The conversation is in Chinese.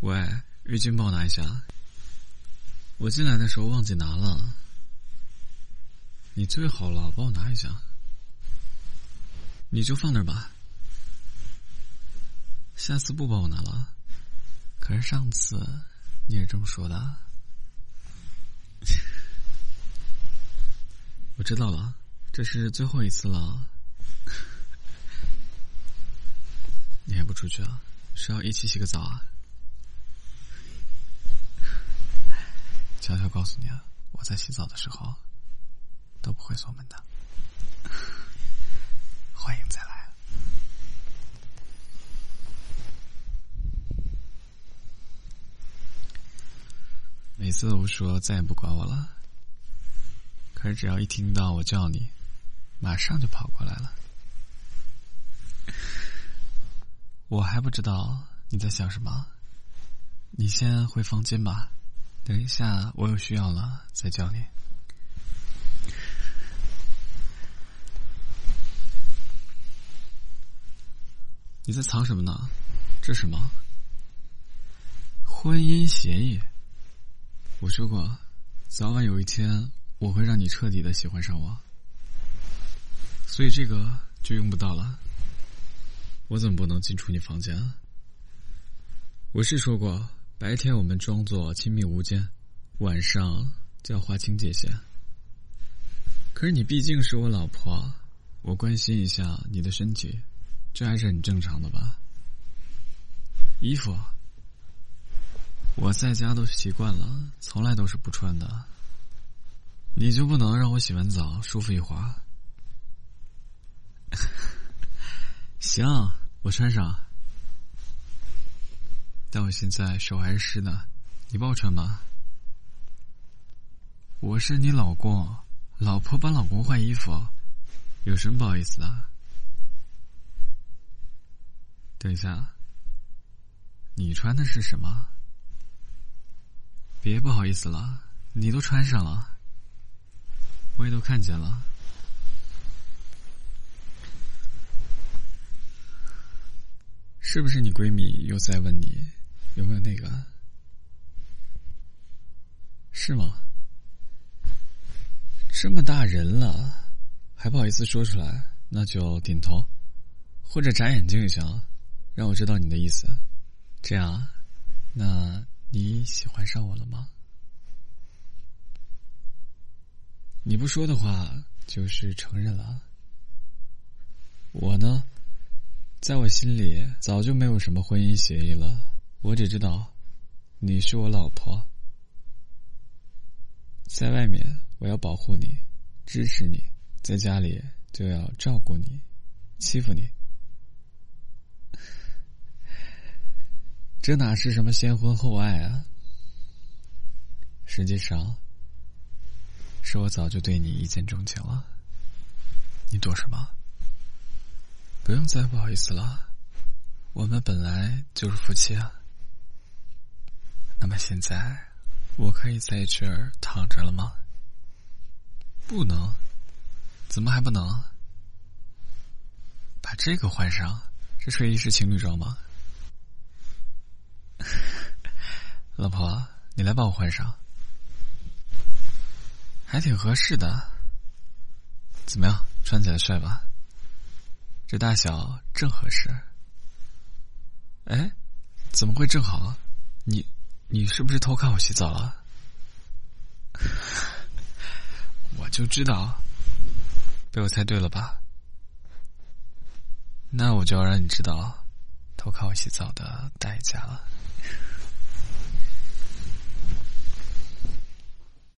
喂，浴巾帮我拿一下。我进来的时候忘记拿了。你最好了，帮我拿一下。你就放那儿吧。下次不帮我拿了。可是上次你也这么说的。我知道了，这是最后一次了。你还不出去啊？是要一起洗个澡啊？悄悄告诉你啊，我在洗澡的时候都不会锁门的。欢迎再来。每次都说再也不管我了，可是只要一听到我叫你，马上就跑过来了。我还不知道你在想什么，你先回房间吧。等一下，我有需要了再叫你。你在藏什么呢？这什么？婚姻协议。我说过，早晚有一天我会让你彻底的喜欢上我，所以这个就用不到了。我怎么不能进出你房间？我是说过。白天我们装作亲密无间，晚上就要划清界限。可是你毕竟是我老婆，我关心一下你的身体，这还是很正常的吧？衣服，我在家都习惯了，从来都是不穿的。你就不能让我洗完澡舒服一会儿？行，我穿上。但我现在手还是湿的，你帮我穿吧。我是你老公，老婆帮老公换衣服，有什么不好意思的？等一下，你穿的是什么？别不好意思了，你都穿上了，我也都看见了，是不是你闺蜜又在问你？有没有那个？是吗？这么大人了，还不好意思说出来，那就点头，或者眨眼睛也行，让我知道你的意思。这样，那你喜欢上我了吗？你不说的话，就是承认了。我呢，在我心里早就没有什么婚姻协议了。我只知道，你是我老婆，在外面我要保护你，支持你；在家里就要照顾你，欺负你。这哪是什么先婚后爱啊？实际上，是我早就对你一见钟情了。你躲什么？不用再不好意思了，我们本来就是夫妻啊。那么现在，我可以在这儿躺着了吗？不能，怎么还不能？把这个换上，这睡衣是情侣装吗？老婆，你来帮我换上，还挺合适的。怎么样，穿起来帅吧？这大小正合适。哎，怎么会正好？你。你是不是偷看我洗澡了？我就知道，被我猜对了吧？那我就要让你知道偷看我洗澡的代价了。